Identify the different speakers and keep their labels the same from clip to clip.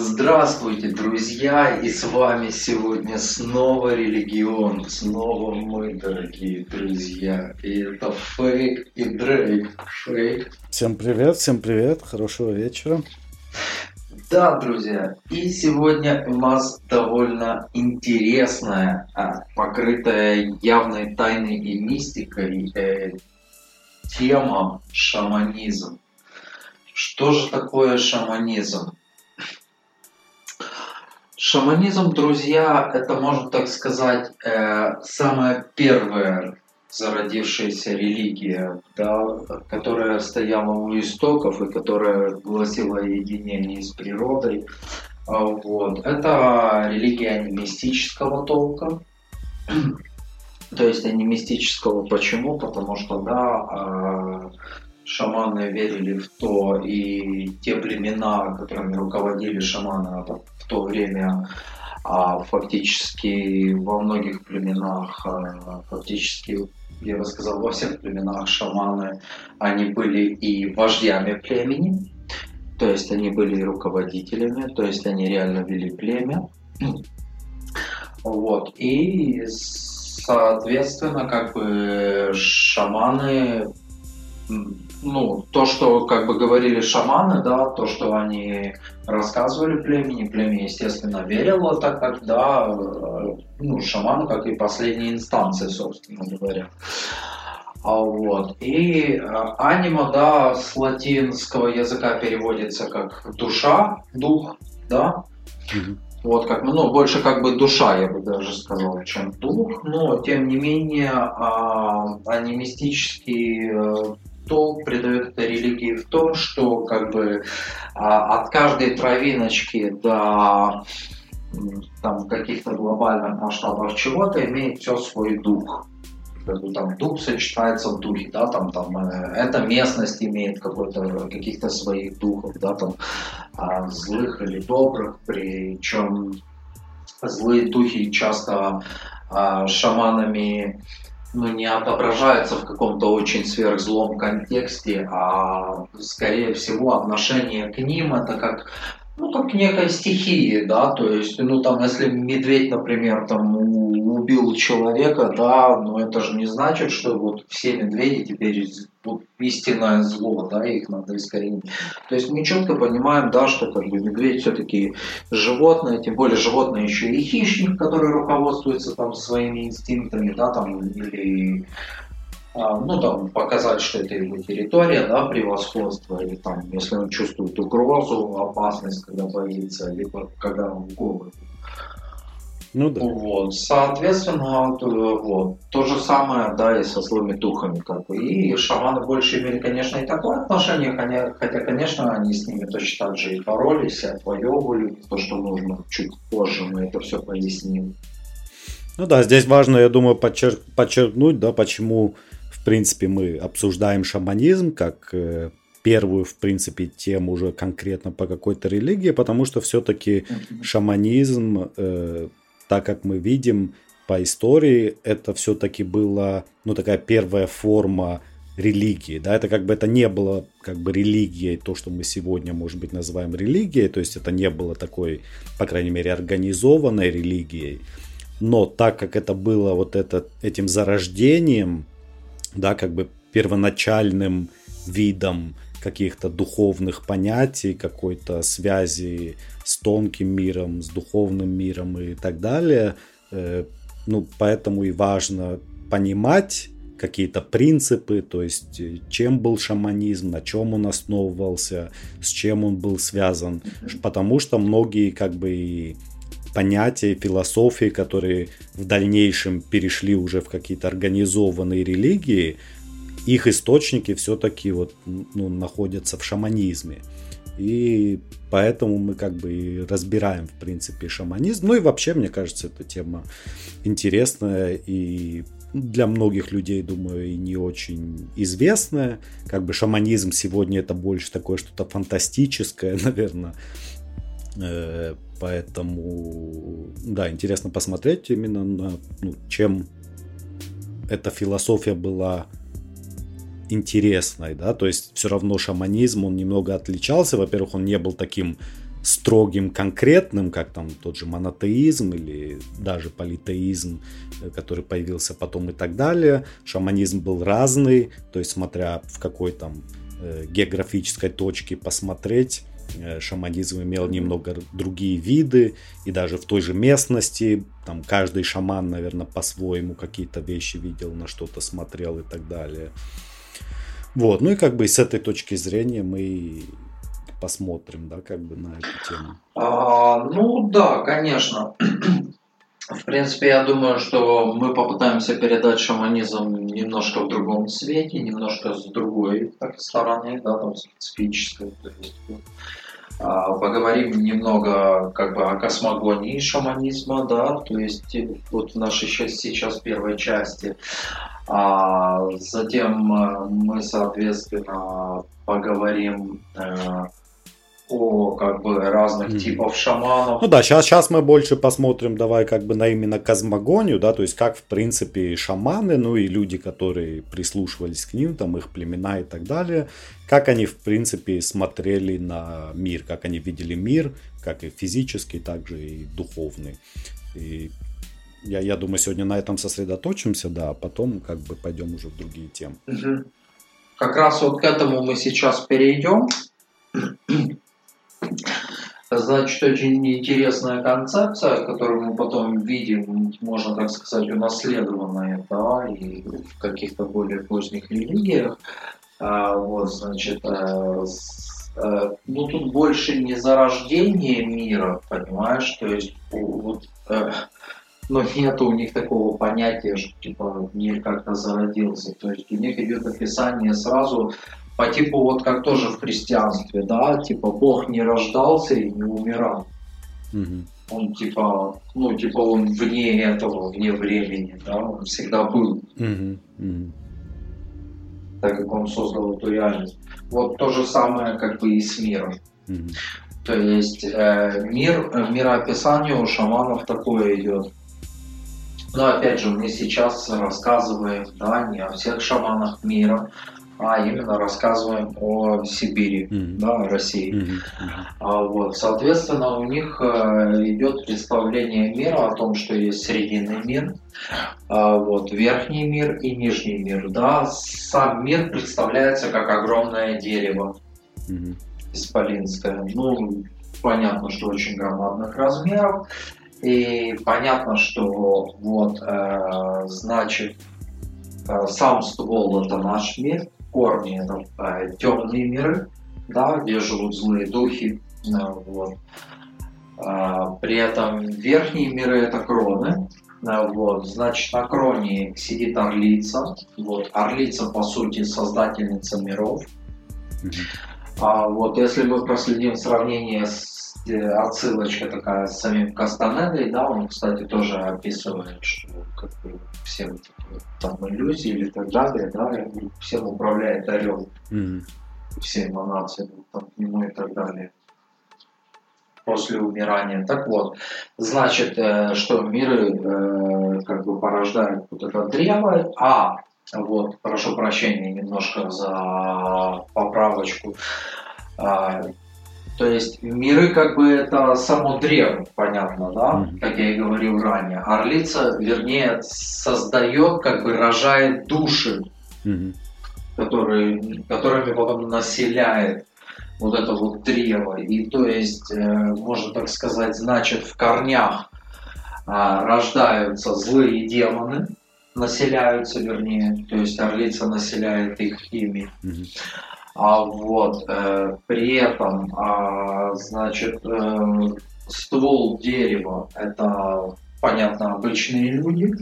Speaker 1: Здравствуйте, друзья! И с вами сегодня снова религион, снова мы, дорогие друзья. И это Фейк и Дрейк. Фейк.
Speaker 2: Всем привет, всем привет, хорошего вечера.
Speaker 1: Да, друзья, и сегодня у нас довольно интересная, а, покрытая явной тайной и мистикой э, тема шаманизм. Что же такое шаманизм? Шаманизм, друзья, это, можно так сказать, э, самая первая зародившаяся религия, да, которая стояла у истоков и которая гласила о единении с природой. А, вот. Это религия анимистического толка. То есть анимистического почему? Потому что, да, а, шаманы верили в то, и те племена, которыми руководили шаманы в то время, а фактически во многих племенах, а, фактически, я бы сказал, во всех племенах шаманы, они были и вождями племени, то есть они были и руководителями, то есть они реально вели племя. Вот. И, соответственно, как бы шаманы ну, то, что как бы говорили шаманы, да, то, что они рассказывали племени, племя, естественно, верило, так как, да, э, ну, шаманы как и последняя инстанция, собственно говоря. А вот. И э, анима, да, с латинского языка переводится как душа, дух, да. Вот как, ну, больше как бы душа, я бы даже сказал, чем дух, но тем не менее а, анимистический толк придает этой религии в том, что как бы а, от каждой травиночки до там каких-то глобальных масштабов чего-то имеет все свой дух. Там дух сочетается в духе, да, там, там э, эта местность имеет какой-то каких-то своих духов, да, там э, злых или добрых, причем злые духи часто э, шаманами ну, не отображается в каком-то очень сверхзлом контексте, а скорее всего отношение к ним это как ну, как некой стихии, да, то есть, ну, там, если медведь, например, там, убил человека, да, но это же не значит, что вот все медведи теперь вот истинное зло, да, их надо искоренить. То есть мы четко понимаем, да, что как бы медведь все-таки животное, тем более животное еще и хищник, который руководствуется там своими инстинктами, да, там, или а, ну, там, показать, что это его территория, да, превосходство, или там, если он чувствует угрозу, опасность, когда боится, либо когда он голоден. Ну да. Вот, соответственно, вот, то же самое, да, и со злыми духами, как бы. И шаманы больше имели, конечно, и такое отношение, хотя, конечно, они с ними точно так же и боролись, и отвоевывали то, что нужно. Чуть позже мы это все поясним.
Speaker 2: Ну да, здесь важно, я думаю, подчер- подчеркнуть, да, почему в принципе, мы обсуждаем шаманизм как э, первую, в принципе, тему уже конкретно по какой-то религии, потому что все-таки шаманизм, э, так как мы видим по истории, это все-таки была, ну, такая первая форма религии, да, это как бы это не было как бы религией, то, что мы сегодня, может быть, называем религией, то есть это не было такой, по крайней мере, организованной религией, но так как это было вот это, этим зарождением да, как бы первоначальным видом каких-то духовных понятий, какой-то связи с тонким миром, с духовным миром и так далее. Э, ну, поэтому и важно понимать какие-то принципы, то есть э, чем был шаманизм, на чем он основывался, с чем он был связан, потому что многие как бы понятия, философии, которые в дальнейшем перешли уже в какие-то организованные религии, их источники все-таки вот, ну, находятся в шаманизме. И поэтому мы как бы и разбираем, в принципе, шаманизм. Ну и вообще, мне кажется, эта тема интересная и для многих людей, думаю, и не очень известная. Как бы шаманизм сегодня это больше такое что-то фантастическое, наверное. Э, поэтому, да, интересно посмотреть именно на ну, чем эта философия была интересной, да, то есть все равно шаманизм, он немного отличался, во-первых, он не был таким строгим, конкретным, как там тот же монотеизм или даже политеизм, э, который появился потом и так далее. Шаманизм был разный, то есть смотря в какой там э, географической точке посмотреть, э, шаманизм имел немного другие виды, и даже в той же местности, там каждый шаман, наверное, по-своему какие-то вещи видел, на что-то смотрел и так далее. Вот, ну и как бы с этой точки зрения мы посмотрим, да, как бы на эту тему.
Speaker 1: А, ну да, конечно. В принципе, я думаю, что мы попытаемся передать шаманизм немножко в другом свете, немножко с другой так, стороны, да, там специфической. То есть, а, поговорим немного как бы о космогонии шаманизма, да, то есть вот в нашей сейчас первой части. А затем э, мы, соответственно, поговорим э, о как бы разных mm. типов шаманов.
Speaker 2: Ну да, сейчас, сейчас мы больше посмотрим, давай как бы на именно космогонию, да, то есть как в принципе шаманы, ну и люди, которые прислушивались к ним, там их племена и так далее, как они в принципе смотрели на мир, как они видели мир, как и физический, так же и духовный. И я, я думаю, сегодня на этом сосредоточимся, да, а потом как бы пойдем уже в другие темы.
Speaker 1: Угу. Как раз вот к этому мы сейчас перейдем. Значит, очень интересная концепция, которую мы потом видим, можно так сказать, унаследованная, да, и в каких-то более поздних религиях. А, вот, значит, а, а, ну тут больше не зарождение мира, понимаешь, то есть вот, а, но нет у них такого понятия, что типа мир как-то зародился. То есть у них идет описание сразу по типу вот как тоже в христианстве, да, типа Бог не рождался и не умирал. Угу. Он типа, ну типа он вне этого, вне времени, да, он всегда был. Угу. Угу. Так как он создал эту реальность. Вот то же самое как бы и с миром. Угу. То есть э, мир, мироописание у шаманов такое идет. Но опять же, мы сейчас рассказываем да, не о всех шаманах мира, а именно рассказываем о Сибири, mm-hmm. да, о России. Mm-hmm. А, вот, соответственно, у них э, идет представление мира о том, что есть срединный мир, а, вот, верхний мир и нижний мир. Да, сам мир представляется как огромное дерево mm-hmm. исполинское. Ну, понятно, что очень громадных размеров. И понятно, что вот, э, значит, э, сам ствол это наш мир, корни это э, темные миры, да, где живут злые духи. Э, вот. Э, при этом верхние миры это кроны. Э, вот, значит, на кроне сидит орлица. Вот, орлица, по сути, создательница миров. А вот если мы проследим сравнение с отсылочка такая с самим Кастанедой, да, он, кстати, тоже описывает, что как бы все эти там иллюзии или так далее, да, всем управляет орел, mm-hmm. все эманации там, к нему и так далее после умирания. Так вот, значит, э, что миры э, как бы порождают вот это древо, а вот, прошу прощения немножко за поправочку. То есть миры как бы это само древо, понятно, да, как я и говорил ранее. Орлица, вернее, создает, как бы рожает души, которые, которыми потом населяет вот это вот древо. И то есть, э, можно так сказать, значит, в корнях а, рождаются злые демоны, населяются, вернее, то есть орлица населяет их ими. Mm-hmm. А вот э, при этом, а, значит, э, ствол дерева это понятно обычные люди.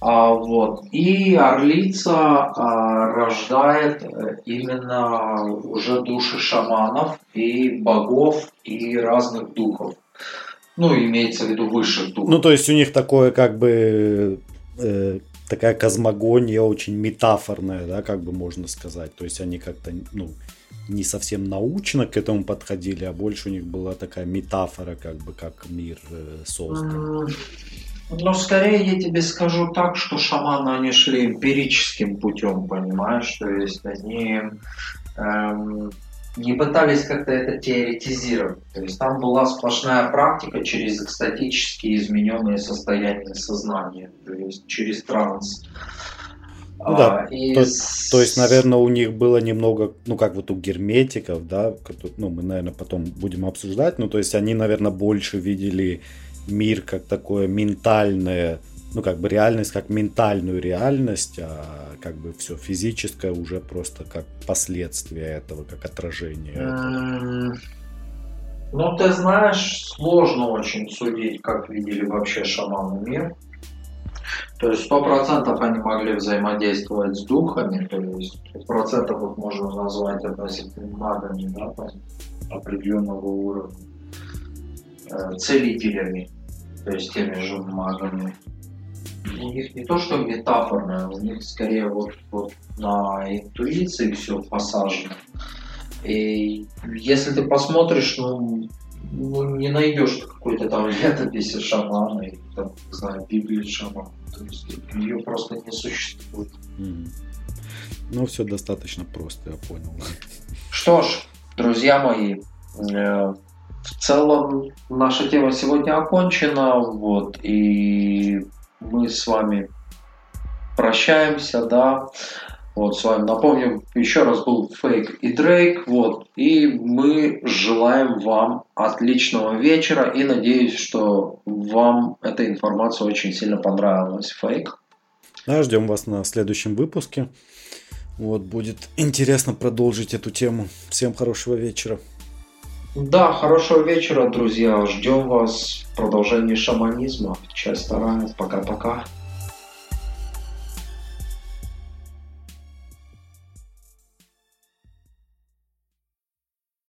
Speaker 1: А, вот. И орлица а, рождает э, именно уже души шаманов и богов и разных духов. Ну, имеется в виду высших духов.
Speaker 2: Ну, то есть у них такое как бы э, такая космогония очень метафорная, да, как бы можно сказать. То есть они как-то, ну, не совсем научно к этому подходили, а больше у них была такая метафора, как бы, как мир э, создан.
Speaker 1: Ну, скорее я тебе скажу так, что шаманы, они шли эмпирическим путем, понимаешь? То есть они эм, не пытались как-то это теоретизировать. То есть там была сплошная практика через экстатические измененные состояния сознания, то есть через транс.
Speaker 2: Ну, да, а, и... то, то есть, наверное, у них было немного, ну, как вот у герметиков, да, ну, мы, наверное, потом будем обсуждать, ну, то есть они, наверное, больше видели мир как такое ментальное, ну, как бы реальность как ментальную реальность, а как бы все физическое уже просто как последствие этого, как отражение. Этого.
Speaker 1: Ну, ты знаешь, сложно очень судить, как видели вообще шаманы мир. То есть сто процентов они могли взаимодействовать с духами, то есть процентов их можно назвать относительно магами, да, определенного уровня, э, целителями, то есть теми же магами у них не то что метафорное, у них скорее вот, вот на интуиции все посажено. И если ты посмотришь, ну, ну не найдешь какой-то там летописи шамана или там, не знаю, Библии шамана. То есть ее просто не существует. Mm.
Speaker 2: Ну, все достаточно просто, я понял.
Speaker 1: Что ж, друзья мои, э, в целом наша тема сегодня окончена, вот, и мы с вами прощаемся, да. Вот, с вами напомним, еще раз был Фейк и Дрейк, вот, и мы желаем вам отличного вечера и надеюсь, что вам эта информация очень сильно понравилась. Фейк.
Speaker 2: Да, ждем вас на следующем выпуске. Вот, будет интересно продолжить эту тему. Всем хорошего вечера.
Speaker 1: Да, хорошего вечера, друзья. Ждем вас в продолжении шаманизма. Часть вторая. Пока-пока.